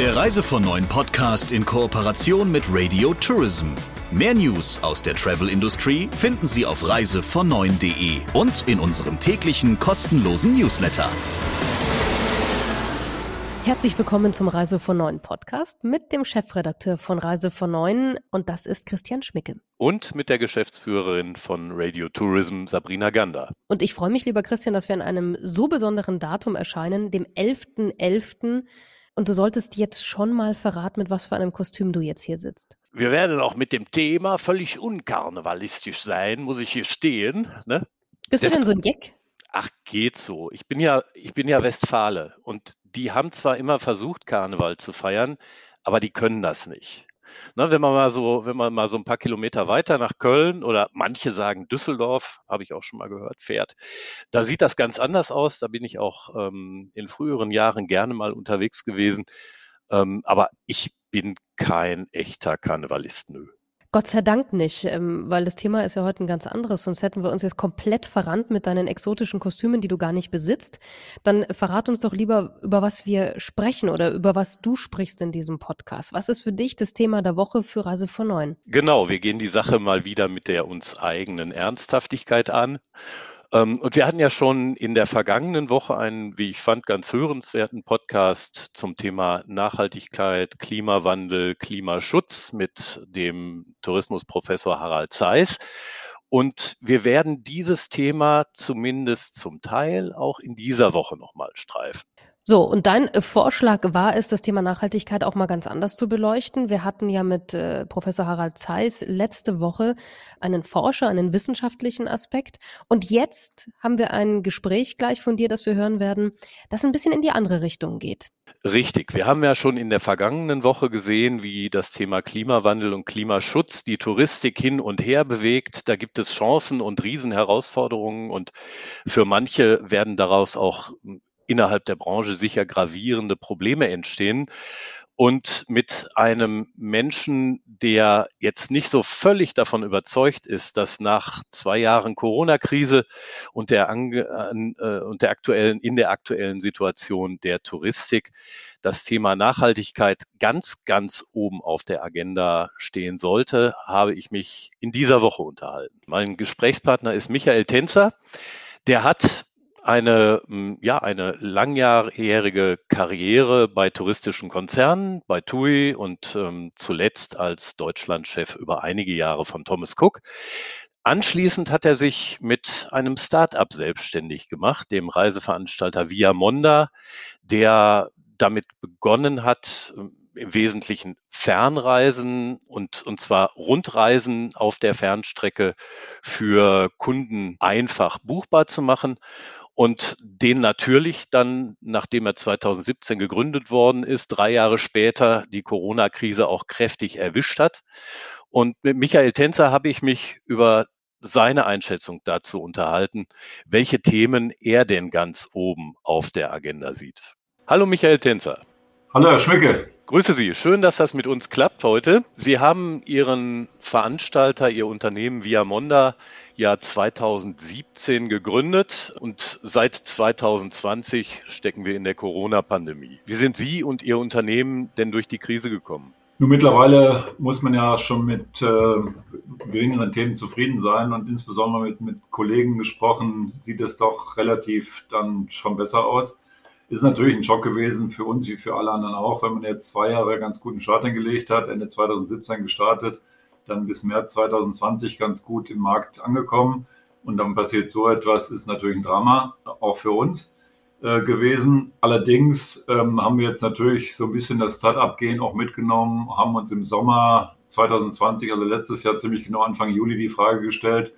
Der Reise von Neuen Podcast in Kooperation mit Radio Tourism. Mehr News aus der Travel Industry finden Sie auf reisevon9.de und in unserem täglichen kostenlosen Newsletter. Herzlich willkommen zum Reise von Neuen Podcast mit dem Chefredakteur von Reise von Neuen und das ist Christian Schmicke. Und mit der Geschäftsführerin von Radio Tourism, Sabrina Gander. Und ich freue mich, lieber Christian, dass wir an einem so besonderen Datum erscheinen, dem 11.11. .11. Und du solltest jetzt schon mal verraten, mit was für einem Kostüm du jetzt hier sitzt. Wir werden auch mit dem Thema völlig unkarnevalistisch sein, muss ich hier stehen. Ne? Bist das, du denn so ein Jack? Ach, geht so. Ich bin ja, ich bin ja Westfale und die haben zwar immer versucht, Karneval zu feiern, aber die können das nicht. Ne, wenn man mal so, wenn man mal so ein paar Kilometer weiter nach Köln oder manche sagen Düsseldorf, habe ich auch schon mal gehört, fährt, da sieht das ganz anders aus. Da bin ich auch ähm, in früheren Jahren gerne mal unterwegs gewesen. Ähm, aber ich bin kein echter Karnevalist, nö. Gott sei Dank nicht, ähm, weil das Thema ist ja heute ein ganz anderes. Sonst hätten wir uns jetzt komplett verrannt mit deinen exotischen Kostümen, die du gar nicht besitzt. Dann verrat uns doch lieber, über was wir sprechen oder über was du sprichst in diesem Podcast. Was ist für dich das Thema der Woche für Reise von Neun? Genau, wir gehen die Sache mal wieder mit der uns eigenen Ernsthaftigkeit an. Ähm, und wir hatten ja schon in der vergangenen Woche einen, wie ich fand, ganz hörenswerten Podcast zum Thema Nachhaltigkeit, Klimawandel, Klimaschutz mit dem Tourismusprofessor Harald Zeiss. Und wir werden dieses Thema zumindest zum Teil auch in dieser Woche nochmal streifen. So, und dein äh, Vorschlag war es, das Thema Nachhaltigkeit auch mal ganz anders zu beleuchten. Wir hatten ja mit äh, Professor Harald Zeiss letzte Woche einen Forscher, einen wissenschaftlichen Aspekt. Und jetzt haben wir ein Gespräch gleich von dir, das wir hören werden, das ein bisschen in die andere Richtung geht. Richtig. Wir haben ja schon in der vergangenen Woche gesehen, wie das Thema Klimawandel und Klimaschutz die Touristik hin und her bewegt. Da gibt es Chancen und Riesenherausforderungen und für manche werden daraus auch innerhalb der Branche sicher gravierende Probleme entstehen. Und mit einem Menschen, der jetzt nicht so völlig davon überzeugt ist, dass nach zwei Jahren Corona-Krise und der, äh, und der aktuellen, in der aktuellen Situation der Touristik das Thema Nachhaltigkeit ganz, ganz oben auf der Agenda stehen sollte, habe ich mich in dieser Woche unterhalten. Mein Gesprächspartner ist Michael Tänzer. Der hat eine, hm, ja, eine langjährige Karriere bei touristischen Konzernen, bei TUI und ähm, zuletzt als Deutschlandchef über einige Jahre von Thomas Cook. Anschließend hat er sich mit einem Start-up selbstständig gemacht, dem Reiseveranstalter Viamonda, der damit begonnen hat, im Wesentlichen Fernreisen und, und zwar Rundreisen auf der Fernstrecke für Kunden einfach buchbar zu machen und den natürlich dann, nachdem er 2017 gegründet worden ist, drei Jahre später die Corona-Krise auch kräftig erwischt hat. Und mit Michael Tänzer habe ich mich über seine Einschätzung dazu unterhalten, welche Themen er denn ganz oben auf der Agenda sieht. Hallo Michael Tänzer. Hallo Herr Schmicke. Grüße Sie. Schön, dass das mit uns klappt heute. Sie haben Ihren Veranstalter, Ihr Unternehmen Viamonda ja 2017 gegründet und seit 2020 stecken wir in der Corona-Pandemie. Wie sind Sie und Ihr Unternehmen denn durch die Krise gekommen? Nun, mittlerweile muss man ja schon mit äh, geringeren Themen zufrieden sein und insbesondere mit, mit Kollegen gesprochen, sieht es doch relativ dann schon besser aus. Ist natürlich ein Schock gewesen für uns wie für alle anderen auch, wenn man jetzt zwei Jahre ganz guten Start hingelegt hat, Ende 2017 gestartet dann bis März 2020 ganz gut im Markt angekommen. Und dann passiert so etwas, ist natürlich ein Drama, auch für uns äh, gewesen. Allerdings ähm, haben wir jetzt natürlich so ein bisschen das Start-up-Gehen auch mitgenommen, haben uns im Sommer 2020, also letztes Jahr ziemlich genau Anfang Juli, die Frage gestellt,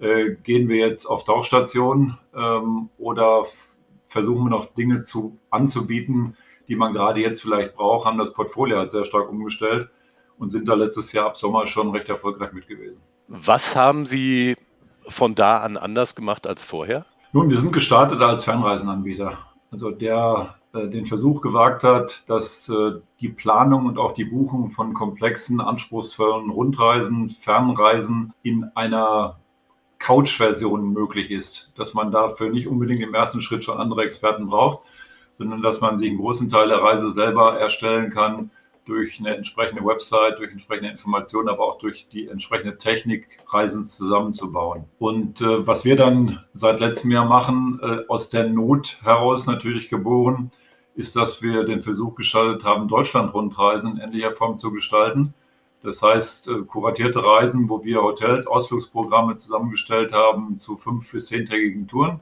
äh, gehen wir jetzt auf Tauchstation ähm, oder versuchen wir noch Dinge zu, anzubieten, die man gerade jetzt vielleicht braucht, haben das Portfolio halt sehr stark umgestellt und sind da letztes Jahr ab Sommer schon recht erfolgreich mit gewesen. Was haben Sie von da an anders gemacht als vorher? Nun, wir sind gestartet als Fernreisenanbieter. Also der äh, den Versuch gewagt hat, dass äh, die Planung und auch die Buchung von komplexen, anspruchsvollen Rundreisen, Fernreisen in einer Couch-Version möglich ist. Dass man dafür nicht unbedingt im ersten Schritt schon andere Experten braucht, sondern dass man sich einen großen Teil der Reise selber erstellen kann durch eine entsprechende Website, durch entsprechende Informationen, aber auch durch die entsprechende Technik, Reisen zusammenzubauen. Und äh, was wir dann seit letztem Jahr machen, äh, aus der Not heraus natürlich geboren, ist, dass wir den Versuch gestaltet haben, Deutschland-Rundreisen in ähnlicher Form zu gestalten. Das heißt, äh, kuratierte Reisen, wo wir Hotels, Ausflugsprogramme zusammengestellt haben zu fünf- bis zehntägigen Touren,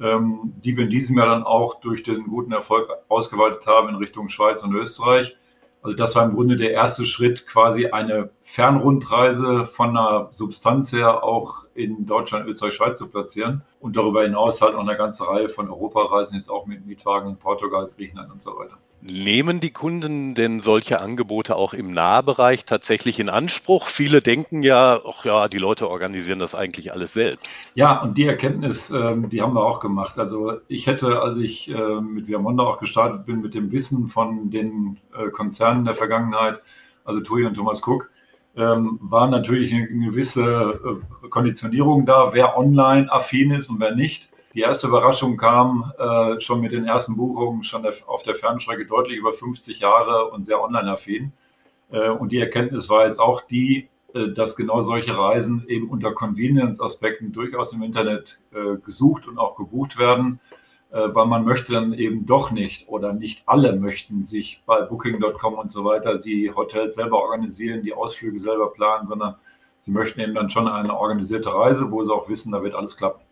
ähm, die wir in diesem Jahr dann auch durch den guten Erfolg ausgeweitet haben in Richtung Schweiz und Österreich. Also das war im Grunde der erste Schritt, quasi eine Fernrundreise von einer Substanz her auch in Deutschland, Österreich, Schweiz zu platzieren und darüber hinaus halt noch eine ganze Reihe von Europareisen, jetzt auch mit Mietwagen, Portugal, Griechenland und so weiter. Nehmen die Kunden denn solche Angebote auch im Nahbereich tatsächlich in Anspruch? Viele denken ja, ach ja, die Leute organisieren das eigentlich alles selbst. Ja, und die Erkenntnis, ähm, die haben wir auch gemacht. Also ich hätte, als ich äh, mit Viamonda auch gestartet bin, mit dem Wissen von den äh, Konzernen der Vergangenheit, also TUI und Thomas Cook, ähm, war natürlich eine gewisse äh, Konditionierung da, wer online affin ist und wer nicht. Die erste Überraschung kam äh, schon mit den ersten Buchungen, schon der, auf der Fernstrecke deutlich über 50 Jahre und sehr online-affin. Äh, und die Erkenntnis war jetzt auch die, äh, dass genau solche Reisen eben unter Convenience-Aspekten durchaus im Internet äh, gesucht und auch gebucht werden, äh, weil man möchte dann eben doch nicht oder nicht alle möchten sich bei Booking.com und so weiter die Hotels selber organisieren, die Ausflüge selber planen, sondern sie möchten eben dann schon eine organisierte Reise, wo sie auch wissen, da wird alles klappen.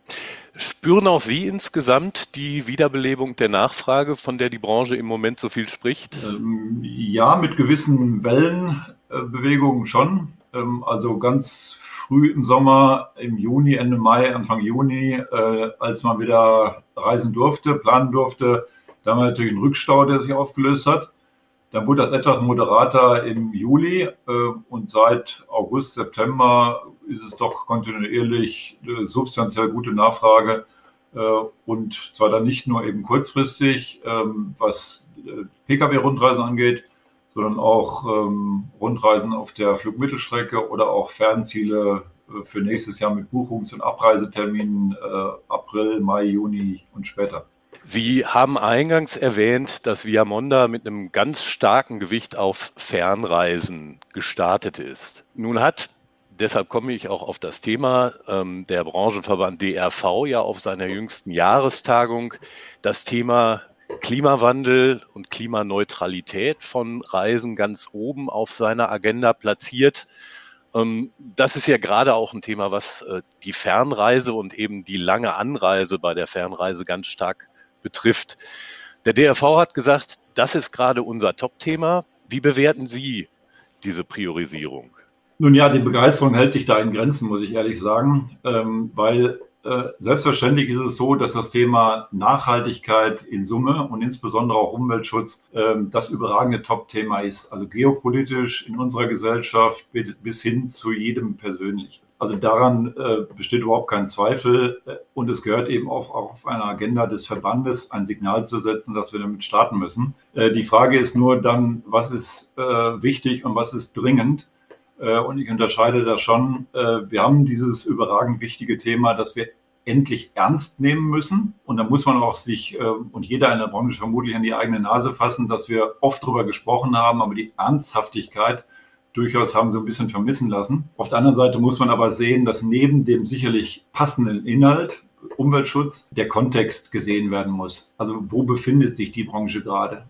Spüren auch Sie insgesamt die Wiederbelebung der Nachfrage, von der die Branche im Moment so viel spricht? Ähm, ja, mit gewissen Wellenbewegungen schon. Ähm, also ganz früh im Sommer, im Juni, Ende Mai, Anfang Juni, äh, als man wieder reisen durfte, planen durfte, da haben wir natürlich einen Rückstau, der sich aufgelöst hat. Dann wurde das etwas moderater im Juli äh, und seit August, September ist es doch kontinuierlich äh, substanziell gute Nachfrage äh, und zwar dann nicht nur eben kurzfristig, ähm, was äh, Pkw-Rundreisen angeht, sondern auch ähm, Rundreisen auf der Flugmittelstrecke oder auch Fernziele äh, für nächstes Jahr mit Buchungs- und Abreiseterminen äh, April, Mai, Juni und später. Sie haben eingangs erwähnt, dass Viamonda mit einem ganz starken Gewicht auf Fernreisen gestartet ist. Nun hat, deshalb komme ich auch auf das Thema, ähm, der Branchenverband DRV ja auf seiner jüngsten Jahrestagung das Thema Klimawandel und Klimaneutralität von Reisen ganz oben auf seiner Agenda platziert. Ähm, das ist ja gerade auch ein Thema, was äh, die Fernreise und eben die lange Anreise bei der Fernreise ganz stark betrifft. Der DRV hat gesagt, das ist gerade unser Top-Thema. Wie bewerten Sie diese Priorisierung? Nun ja, die Begeisterung hält sich da in Grenzen, muss ich ehrlich sagen, ähm, weil selbstverständlich ist es so, dass das Thema Nachhaltigkeit in Summe und insbesondere auch Umweltschutz ähm, das überragende Top-Thema ist. Also geopolitisch in unserer Gesellschaft bis hin zu jedem persönlich. Also daran äh, besteht überhaupt kein Zweifel. Und es gehört eben auch, auf einer Agenda des Verbandes ein Signal zu setzen, dass wir damit starten müssen. Äh, die Frage ist nur dann, was ist wichtig und was ist dringend? Äh, und ich unterscheide da schon. Äh, wir haben dieses überragend wichtige Thema, das wir endlich ernst nehmen müssen. Und da muss man auch sich äh, und jeder in der Branche vermutlich an die eigene Nase fassen, dass wir oft darüber gesprochen haben, aber die Ernsthaftigkeit durchaus haben so ein bisschen vermissen lassen. Auf der anderen Seite muss man aber sehen, dass neben dem sicherlich passenden Inhalt Umweltschutz der Kontext gesehen werden muss. Also wo befindet sich die Branche gerade?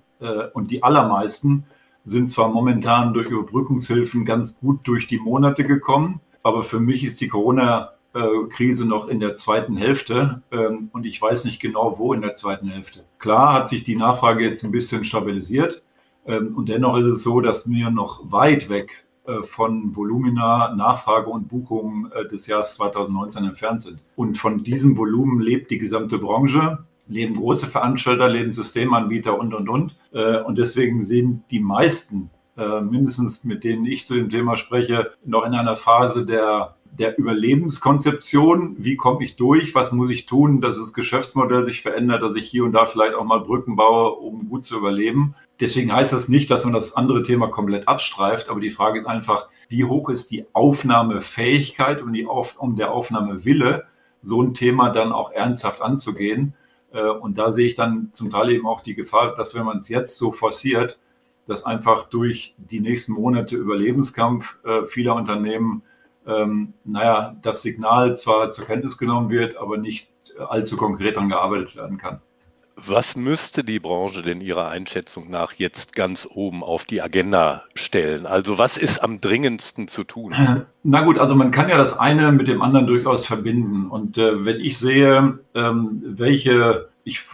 Und die allermeisten sind zwar momentan durch Überbrückungshilfen ganz gut durch die Monate gekommen, aber für mich ist die Corona-Krise noch in der zweiten Hälfte ähm, und ich weiß nicht genau, wo in der zweiten Hälfte. Klar hat sich die Nachfrage jetzt ein bisschen stabilisiert ähm, und dennoch ist es so, dass wir noch weit weg äh, von Volumina, Nachfrage und Buchungen äh, des Jahres 2019 entfernt sind. Und von diesem Volumen lebt die gesamte Branche leben große Veranstalter, leben Systemanbieter und, und, und. Äh, und deswegen sind die meisten, äh, mindestens mit denen ich zu dem Thema spreche, noch in einer Phase der, der Überlebenskonzeption. Wie komme ich durch? Was muss ich tun, dass das Geschäftsmodell sich verändert, dass ich hier und da vielleicht auch mal Brücken baue, um gut zu überleben? Deswegen heißt das nicht, dass man das andere Thema komplett abstreift, aber die Frage ist einfach, wie hoch ist die Aufnahmefähigkeit und die Auf, um der Aufnahmewille, so ein Thema dann auch ernsthaft anzugehen? Und da sehe ich dann zum Teil eben auch die Gefahr, dass wenn man es jetzt so forciert, dass einfach durch die nächsten Monate Überlebenskampf vieler Unternehmen, ähm, naja, das Signal zwar zur Kenntnis genommen wird, aber nicht allzu konkret daran gearbeitet werden kann. Was müsste die Branche denn Ihrer Einschätzung nach jetzt ganz oben auf die Agenda stellen? Also was ist am dringendsten zu tun? Na gut, also man kann ja das eine mit dem anderen durchaus verbinden. Und äh, wenn ich sehe, ähm, welche, ich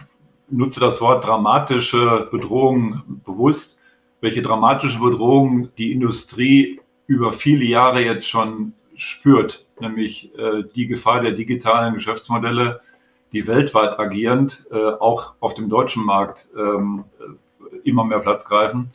nutze das Wort dramatische Bedrohung bewusst, welche dramatische Bedrohung die Industrie über viele Jahre jetzt schon spürt, nämlich äh, die Gefahr der digitalen Geschäftsmodelle, die weltweit agierend äh, auch auf dem deutschen Markt ähm, äh, immer mehr Platz greifen.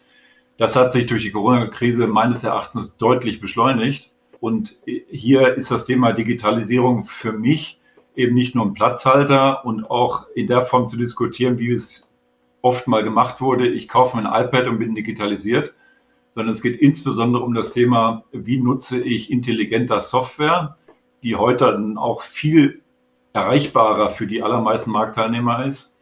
Das hat sich durch die Corona-Krise meines Erachtens deutlich beschleunigt. Und hier ist das Thema Digitalisierung für mich eben nicht nur ein Platzhalter und auch in der Form zu diskutieren, wie es oft mal gemacht wurde. Ich kaufe mir ein iPad und bin digitalisiert, sondern es geht insbesondere um das Thema, wie nutze ich intelligenter Software, die heute dann auch viel erreichbarer für die allermeisten Marktteilnehmer ist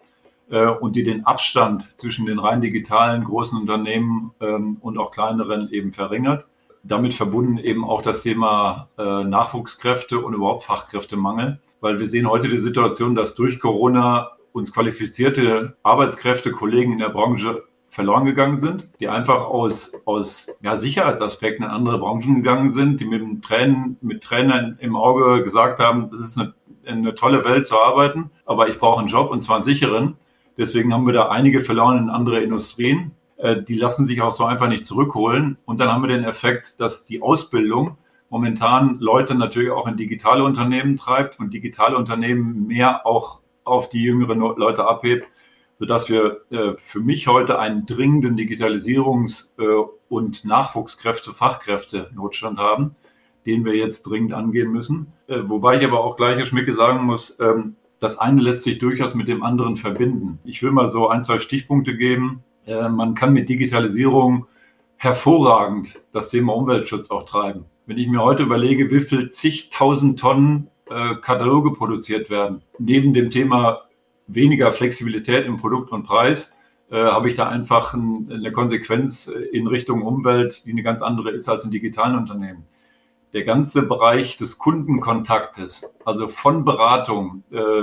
äh, und die den Abstand zwischen den rein digitalen großen Unternehmen ähm, und auch kleineren eben verringert. Damit verbunden eben auch das Thema äh, Nachwuchskräfte und überhaupt Fachkräftemangel, weil wir sehen heute die Situation, dass durch Corona uns qualifizierte Arbeitskräfte, Kollegen in der Branche verloren gegangen sind, die einfach aus, aus ja, Sicherheitsaspekten in andere Branchen gegangen sind, die mit Tränen, mit Tränen im Auge gesagt haben, das ist eine eine tolle Welt zu arbeiten, aber ich brauche einen Job und zwar einen sicheren. Deswegen haben wir da einige verloren in andere Industrien. Äh, die lassen sich auch so einfach nicht zurückholen. Und dann haben wir den Effekt, dass die Ausbildung momentan Leute natürlich auch in digitale Unternehmen treibt und digitale Unternehmen mehr auch auf die jüngeren Leute abhebt, sodass wir äh, für mich heute einen dringenden Digitalisierungs- äh, und Nachwuchskräfte, Fachkräfte Notstand haben den wir jetzt dringend angehen müssen. Äh, wobei ich aber auch gleich, Herr Schmicke, sagen muss, ähm, das eine lässt sich durchaus mit dem anderen verbinden. Ich will mal so ein, zwei Stichpunkte geben. Äh, man kann mit Digitalisierung hervorragend das Thema Umweltschutz auch treiben. Wenn ich mir heute überlege, wie viel zigtausend Tonnen äh, Kataloge produziert werden, neben dem Thema weniger Flexibilität im Produkt und Preis, äh, habe ich da einfach ein, eine Konsequenz in Richtung Umwelt, die eine ganz andere ist als in digitalen Unternehmen der ganze Bereich des Kundenkontaktes, also von Beratung äh,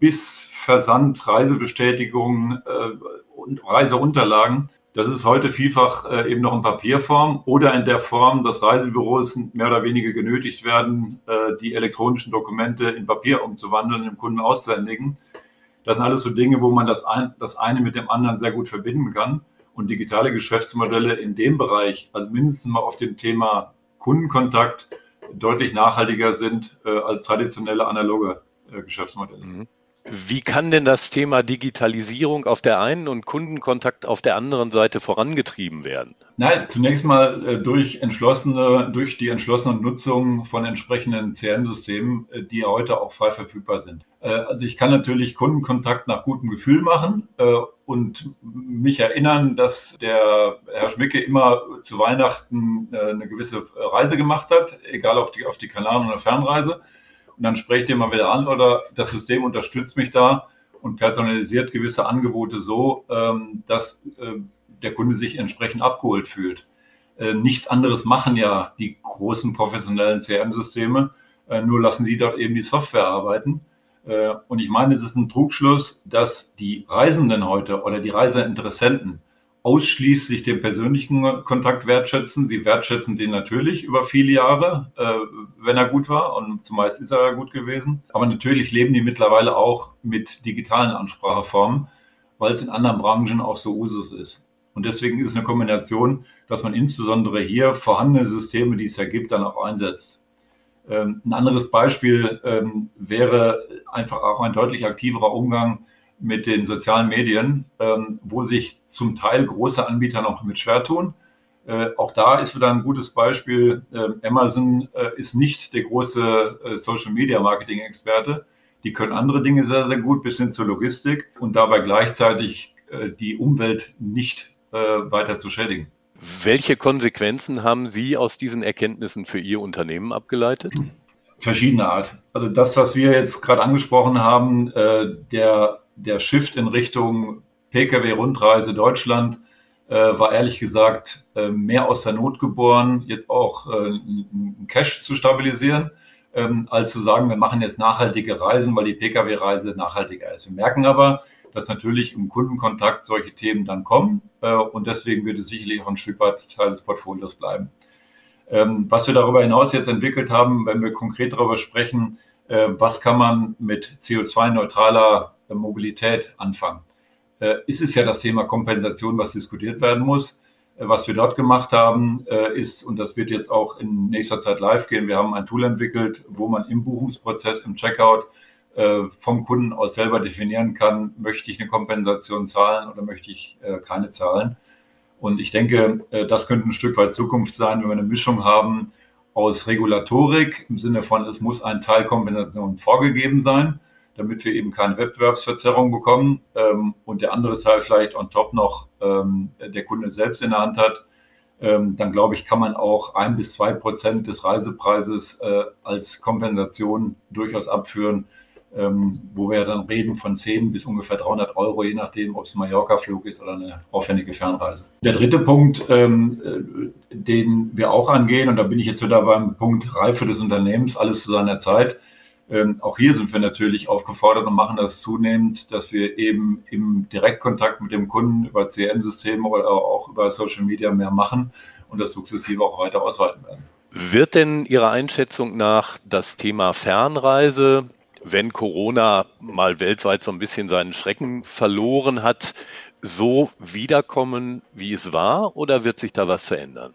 bis Versand, Reisebestätigung äh, und Reiseunterlagen, das ist heute vielfach äh, eben noch in Papierform oder in der Form, dass Reisebüros mehr oder weniger genötigt werden, äh, die elektronischen Dokumente in Papier umzuwandeln, dem Kunden auszuhändigen. Das sind alles so Dinge, wo man das, ein, das eine mit dem anderen sehr gut verbinden kann. Und digitale Geschäftsmodelle in dem Bereich, also mindestens mal auf dem Thema Kundenkontakt deutlich nachhaltiger sind äh, als traditionelle analoge äh, Geschäftsmodelle. Mhm. Wie kann denn das Thema Digitalisierung auf der einen und Kundenkontakt auf der anderen Seite vorangetrieben werden? Nein, zunächst mal äh, durch entschlossene, durch die entschlossene Nutzung von entsprechenden CRM-Systemen, äh, die heute auch frei verfügbar sind. Äh, also ich kann natürlich Kundenkontakt nach gutem Gefühl machen und mich erinnern, dass der Herr Schmicke immer zu Weihnachten eine gewisse Reise gemacht hat, egal auf die, auf die Kanaren oder Fernreise und dann spreche ich den mal wieder an oder das System unterstützt mich da und personalisiert gewisse Angebote so, ähm, dass äh, der Kunde sich entsprechend abgeholt fühlt. Äh, nichts anderes machen ja die großen professionellen CRM-Systeme, äh, nur lassen sie dort eben die Software arbeiten. Und ich meine, es ist ein Trugschluss, dass die Reisenden heute oder die Reiseinteressenten ausschließlich den persönlichen Kontakt wertschätzen. Sie wertschätzen den natürlich über viele Jahre, äh, wenn er gut war und zumeist ist er ja gut gewesen. Aber natürlich leben die mittlerweile auch mit digitalen Anspracheformen, weil es in anderen Branchen auch so Usus ist. Und deswegen ist es eine Kombination, dass man insbesondere hier vorhandene Systeme, die es ja gibt, dann auch einsetzt. Ähm, ein anderes Beispiel ähm, wäre einfach auch ein deutlich aktiverer Umgang mit den sozialen Medien, ähm, wo sich zum Teil große Anbieter noch mit schwer tun. Äh, auch da ist wieder ein gutes Beispiel. Äh, Amazon äh, ist nicht der große äh, Social Media Marketing Experte. Die können andere Dinge sehr, sehr gut bis hin zur Logistik und dabei gleichzeitig äh, die Umwelt nicht äh, weiter zu schädigen. Welche Konsequenzen haben Sie aus diesen Erkenntnissen für Ihr Unternehmen abgeleitet? Verschiedene Art. Also das, was wir jetzt gerade angesprochen haben, der der Shift in Richtung Pkw-Rundreise Deutschland äh, war ehrlich gesagt äh, mehr aus der Not geboren, jetzt auch äh, Cash zu stabilisieren, ähm, als zu sagen, wir machen jetzt nachhaltige Reisen, weil die Pkw-Reise nachhaltiger ist. Wir merken aber, dass natürlich im Kundenkontakt solche Themen dann kommen äh, und deswegen wird es sicherlich auch ein Stück weit Teil des Portfolios bleiben. Ähm, was wir darüber hinaus jetzt entwickelt haben, wenn wir konkret darüber sprechen, äh, was kann man mit CO2-neutraler äh, Mobilität anfangen, äh, ist es ja das Thema Kompensation, was diskutiert werden muss. Äh, was wir dort gemacht haben, äh, ist, und das wird jetzt auch in nächster Zeit live gehen, wir haben ein Tool entwickelt, wo man im Buchungsprozess, im Checkout äh, vom Kunden aus selber definieren kann, möchte ich eine Kompensation zahlen oder möchte ich äh, keine zahlen. Und ich denke, äh, das könnte ein Stück weit Zukunft sein, wenn wir eine Mischung haben aus Regulatorik im Sinne von, es muss ein Teil Kompensation vorgegeben sein, damit wir eben keine Wettbewerbsverzerrung bekommen ähm, und der andere Teil vielleicht on top noch ähm, der Kunde selbst in der Hand hat. Ähm, dann glaube ich, kann man auch ein bis zwei Prozent des Reisepreises als Kompensation durchaus abführen ähm, wo wir dann reden von 10 bis ungefähr 300 Euro, je nachdem, ob es ein Mallorca-Flug ist oder eine aufwendige Fernreise. Der dritte Punkt, ähm, äh, den wir auch angehen, und da bin ich jetzt wieder beim Punkt Reife des Unternehmens, alles zu seiner Zeit. Ähm, auch hier sind wir natürlich aufgefordert und machen das zunehmend, dass wir eben im Direktkontakt mit dem Kunden über CRM-Systeme oder auch über Social Media mehr machen und das sukzessive auch weiter ausweiten werden. Wird denn Ihrer Einschätzung nach das Thema Fernreise wenn Corona mal weltweit so ein bisschen seinen Schrecken verloren hat, so wiederkommen, wie es war, oder wird sich da was verändern?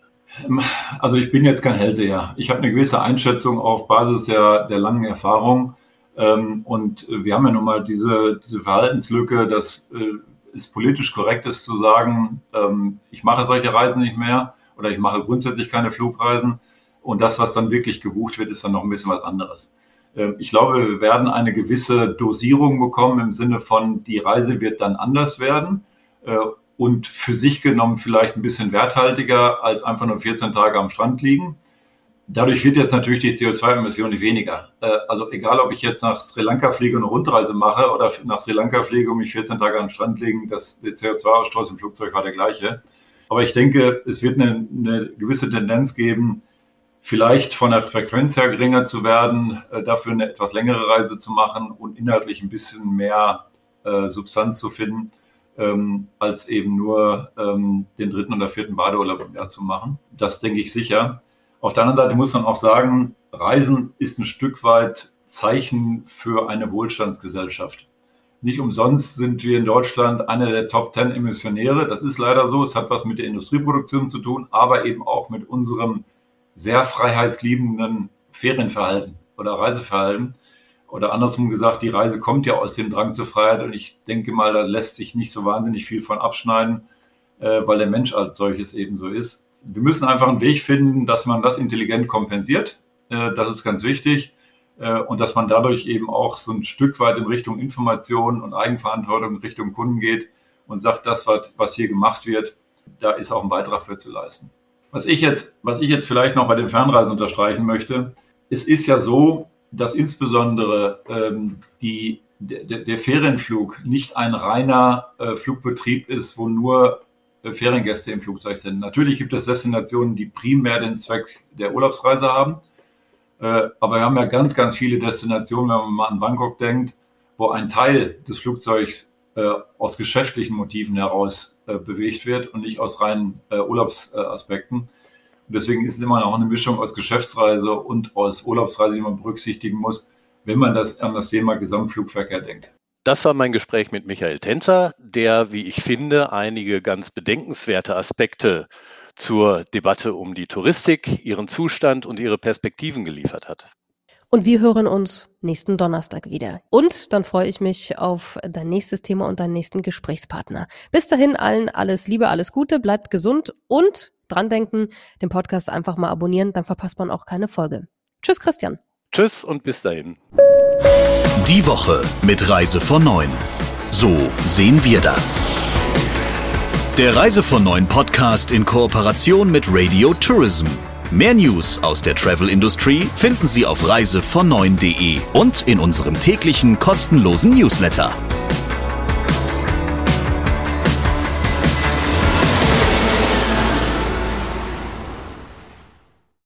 Also ich bin jetzt kein Hellseher. Ich habe eine gewisse Einschätzung auf Basis der, der langen Erfahrung. Ähm, und wir haben ja nun mal diese, diese Verhaltenslücke, dass äh, es politisch korrekt ist zu sagen, ähm, ich mache solche Reisen nicht mehr oder ich mache grundsätzlich keine Flugreisen. Und das, was dann wirklich gebucht wird, ist dann noch ein bisschen was anderes. Ähm, ich glaube, wir werden eine gewisse Dosierung bekommen im Sinne von, die Reise wird dann anders werden äh, und für sich genommen vielleicht ein bisschen werthaltiger als einfach nur 14 Tage am Strand liegen. Dadurch wird jetzt natürlich die CO2-Emission nicht weniger. Äh, also egal, ob ich jetzt nach Sri Lanka fliege und eine Rundreise mache oder nach Sri Lanka fliege und mich 14 Tage am Strand legen, das, der CO2-Ausstoß im Flugzeug war der gleiche. Aber ich denke, es wird eine, eine gewisse Tendenz geben, vielleicht von der Frequenz her geringer zu werden, äh, dafür eine etwas längere Reise zu machen und inhaltlich ein bisschen mehr äh, Substanz zu finden, ähm, als eben nur ähm, den dritten oder vierten Badeurlaub im Jahr zu machen. Das denke ich sicher. Auf der anderen Seite muss man auch sagen, Reisen ist ein Stück weit Zeichen für eine Wohlstandsgesellschaft. Nicht umsonst sind wir in Deutschland einer der Top Ten Emissionäre. Das ist leider so. Es hat was mit der Industrieproduktion zu tun, aber eben auch mit unserem sehr freiheitsliebenden Ferienverhalten oder Reiseverhalten. Oder andersrum gesagt, die Reise kommt ja aus dem Drang zur Freiheit und ich denke mal, da lässt sich nicht so wahnsinnig viel von abschneiden, äh, weil der Mensch als solches eben so ist. Wir müssen einfach einen Weg finden, dass man das intelligent kompensiert. Äh, das ist ganz wichtig. Äh, und dass man dadurch eben auch so ein Stück weit in Richtung Information und Eigenverantwortung in Richtung Kunden geht und sagt, das, was hier gemacht wird, da ist auch ein Beitrag für zu leisten. Was ich jetzt, was ich jetzt vielleicht noch bei den Fernreisen unterstreichen möchte, es ist ja so, dass insbesondere ähm, die, der, der Ferienflug nicht ein reiner äh, Flugbetrieb ist, wo nur äh, Feriengäste im Flugzeug sind. Natürlich gibt es Destinationen, die primär den Zweck der Urlaubsreise haben. Äh, aber wir haben ja ganz, ganz viele Destinationen, wenn man mal an Bangkok denkt, wo ein Teil des Flugzeugs äh, aus geschäftlichen Motiven heraus äh, bewegt wird und nicht aus reinen äh, Urlaubsaspekten. Und deswegen ist es immer noch eine Mischung aus Geschäftsreise und aus Urlaubsreise, die man berücksichtigen muss, wenn man das an das Thema Gesamtflugverkehr denkt. Das war mein Gespräch mit Michael Tenzer, der, wie ich finde, einige ganz bedenkenswerte Aspekte zur Debatte um die Touristik, ihren Zustand und ihre Perspektiven geliefert hat. Und wir hören uns nächsten Donnerstag wieder. Und dann freue ich mich auf dein nächstes Thema und deinen nächsten Gesprächspartner. Bis dahin allen alles Liebe, alles Gute, bleibt gesund und dran denken, den Podcast einfach mal abonnieren, dann verpasst man auch keine Folge. Tschüss, Christian. Tschüss und bis dahin. Die Woche mit Reise von 9. So sehen wir das. Der Reise von 9 Podcast in Kooperation mit Radio Tourism. Mehr News aus der Travel Industry finden Sie auf reisevon9.de und in unserem täglichen kostenlosen Newsletter.